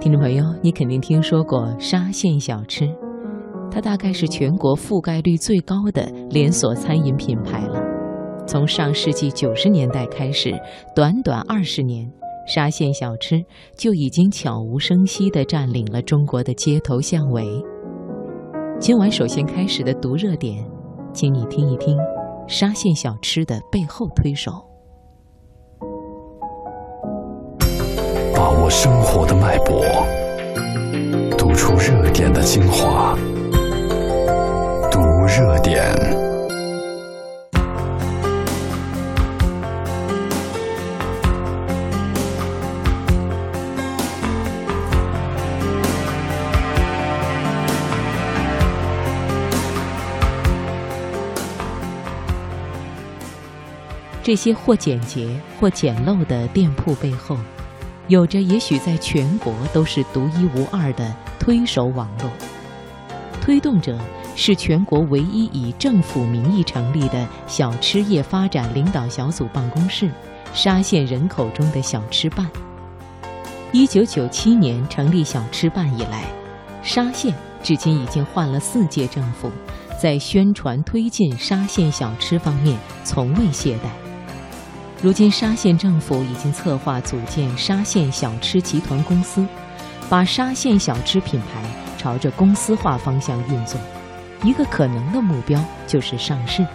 听众朋友，你肯定听说过沙县小吃，它大概是全国覆盖率最高的连锁餐饮品牌了。从上世纪九十年代开始，短短二十年，沙县小吃就已经悄无声息地占领了中国的街头巷尾。今晚首先开始的读热点，请你听一听沙县小吃的背后推手。把握生活的脉搏，读出热点的精华。读热点。这些或简洁或简陋的店铺背后。有着也许在全国都是独一无二的推手网络，推动者是全国唯一以政府名义成立的小吃业发展领导小组办公室——沙县人口中的小吃办。一九九七年成立小吃办以来，沙县至今已经换了四届政府，在宣传推进沙县小吃方面从未懈怠。如今，沙县政府已经策划组建沙县小吃集团公司，把沙县小吃品牌朝着公司化方向运作。一个可能的目标就是上市。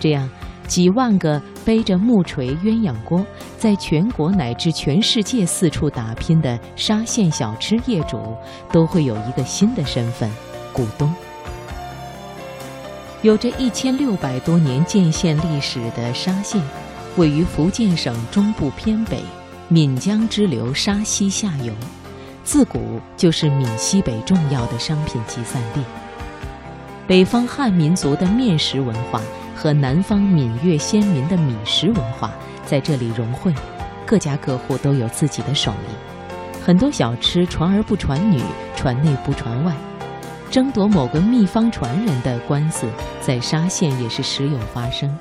这样，几万个背着木锤鸳鸯锅，在全国乃至全世界四处打拼的沙县小吃业主，都会有一个新的身份——股东。有着一千六百多年建县历史的沙县。位于福建省中部偏北，闽江支流沙溪下游，自古就是闽西北重要的商品集散地。北方汉民族的面食文化和南方闽粤先民的米食文化在这里融汇，各家各户都有自己的手艺。很多小吃传儿不传女，传内不传外，争夺某个秘方传人的官司，在沙县也是时有发生。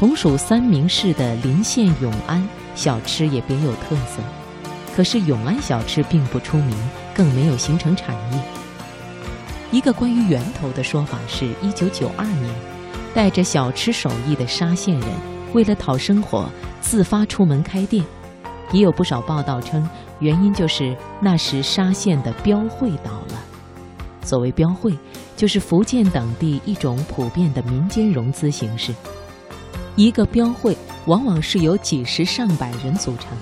同属三明市的临县永安小吃也别有特色，可是永安小吃并不出名，更没有形成产业。一个关于源头的说法是：一九九二年，带着小吃手艺的沙县人为了讨生活，自发出门开店。也有不少报道称，原因就是那时沙县的标会倒了。所谓标会，就是福建等地一种普遍的民间融资形式。一个标会往往是由几十上百人组成。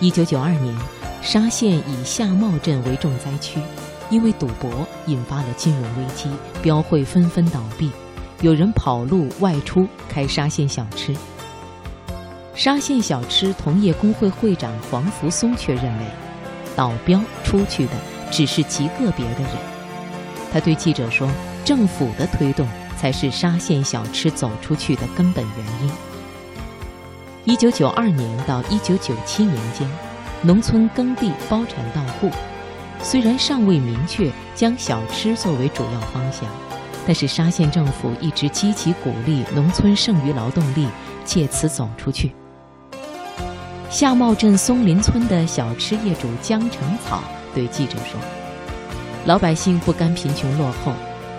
一九九二年，沙县以夏茂镇为重灾区，因为赌博引发了金融危机，标会纷纷倒闭，有人跑路外出开沙县小吃。沙县小吃同业工会会长黄福松却认为，倒标出去的只是极个别的人。他对记者说：“政府的推动。”才是沙县小吃走出去的根本原因。一九九二年到一九九七年间，农村耕地包产到户，虽然尚未明确将小吃作为主要方向，但是沙县政府一直积极鼓励农村剩余劳动力借此走出去。夏茂镇松林村的小吃业主江成草对记者说：“老百姓不甘贫穷落后。”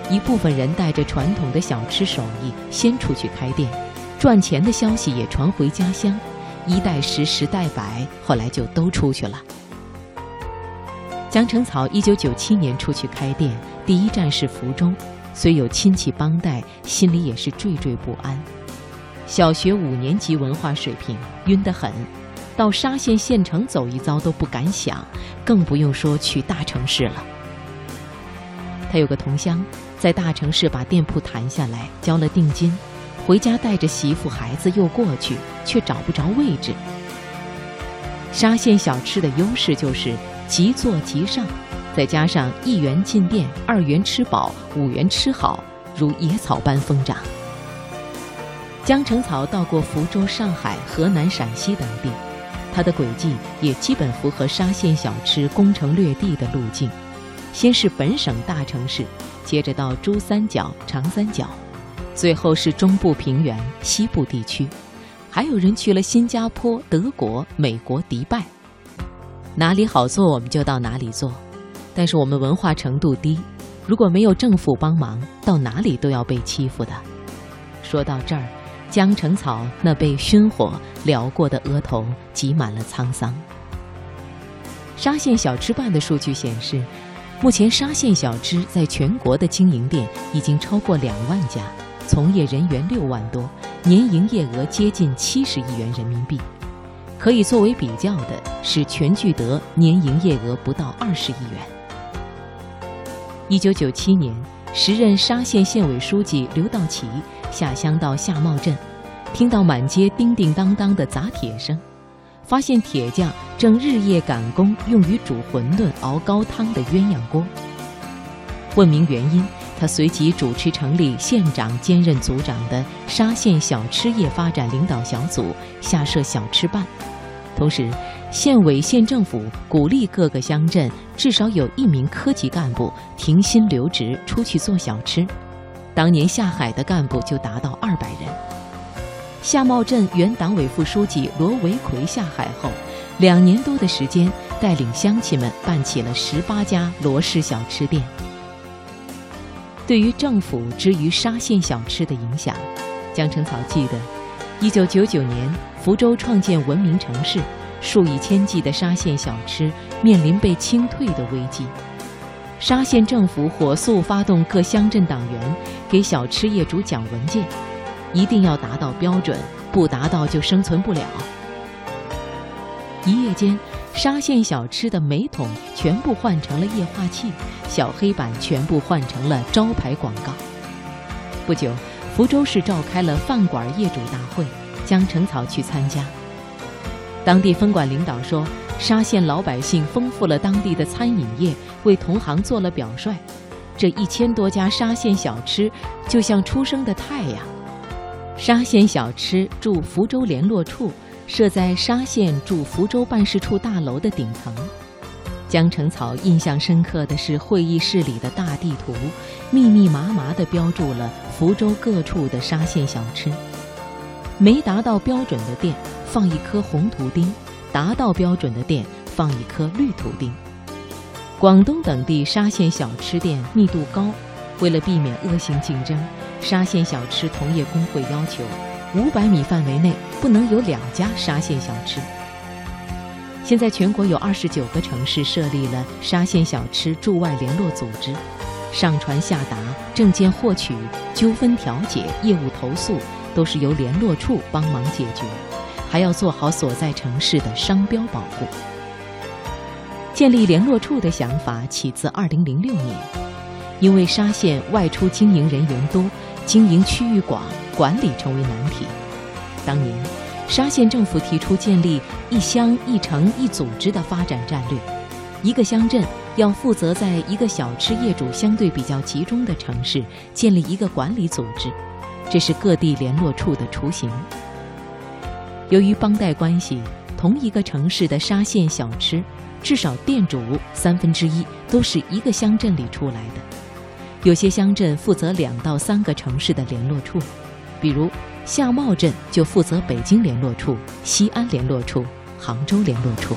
一部分人带着传统的小吃手艺先出去开店，赚钱的消息也传回家乡，一代十，十代百，后来就都出去了。江城草一九九七年出去开店，第一站是福州，虽有亲戚帮带，心里也是惴惴不安。小学五年级文化水平晕得很，到沙县县城走一遭都不敢想，更不用说去大城市了。他有个同乡。在大城市把店铺谈下来，交了定金，回家带着媳妇孩子又过去，却找不着位置。沙县小吃的优势就是即做即上，再加上一元进店，二元吃饱，五元吃好，如野草般疯长。江城草到过福州、上海、河南、陕西等地，它的轨迹也基本符合沙县小吃攻城略地的路径。先是本省大城市，接着到珠三角、长三角，最后是中部平原、西部地区，还有人去了新加坡、德国、美国、迪拜。哪里好做我们就到哪里做。但是我们文化程度低，如果没有政府帮忙，到哪里都要被欺负的。说到这儿，江城草那被熏火燎过的额头挤满了沧桑。沙县小吃办的数据显示，目前沙县小吃在全国的经营店已经超过两万家，从业人员六万多，年营业额接近七十亿元人民币。可以作为比较的是全聚德年营业额不到二十亿元。一九九七年，时任沙县县委书记刘道奇下乡到夏茂镇，听到满街叮叮当当的砸铁声，发现铁匠正日夜赶工用于煮馄饨、熬高汤的鸳鸯锅。问明原因，他随即主持成立县长兼任组长的沙县小吃业发展领导小组，下设小吃办，同时。县委县政府鼓励各个乡镇至少有一名科级干部停薪留职出去做小吃。当年下海的干部就达到二百人。夏茂镇原党委副书记罗维奎下海后，两年多的时间带领乡亲们办起了十八家罗氏小吃店。对于政府之于沙县小吃的影响，江成草记得，一九九九年福州创建文明城市。数以千计的沙县小吃面临被清退的危机，沙县政府火速发动各乡镇党员给小吃业主讲文件，一定要达到标准，不达到就生存不了。一夜间，沙县小吃的煤桶全部换成了液化气，小黑板全部换成了招牌广告。不久，福州市召开了饭馆业主大会，江成草去参加。当地分管领导说：“沙县老百姓丰富了当地的餐饮业，为同行做了表率。这一千多家沙县小吃就像初升的太阳。”沙县小吃驻福州联络处设在沙县驻福州办事处大楼的顶层。江城草印象深刻的是会议室里的大地图，密密麻麻地标注了福州各处的沙县小吃。没达到标准的店。放一颗红图钉，达到标准的店放一颗绿图钉。广东等地沙县小吃店密度高，为了避免恶性竞争，沙县小吃同业工会要求，五百米范围内不能有两家沙县小吃。现在全国有二十九个城市设立了沙县小吃驻外联络组织，上传下达、证件获取、纠纷调解、业务投诉都是由联络处帮忙解决。还要做好所在城市的商标保护。建立联络处的想法起自2006年，因为沙县外出经营人员多，经营区域广，管理成为难题。当年，沙县政府提出建立一乡一城一组织的发展战略，一个乡镇要负责在一个小吃业主相对比较集中的城市建立一个管理组织，这是各地联络处的雏形。由于帮带关系，同一个城市的沙县小吃，至少店主三分之一都是一个乡镇里出来的。有些乡镇负责两到三个城市的联络处，比如夏茂镇就负责北京联络处、西安联络处、杭州联络处。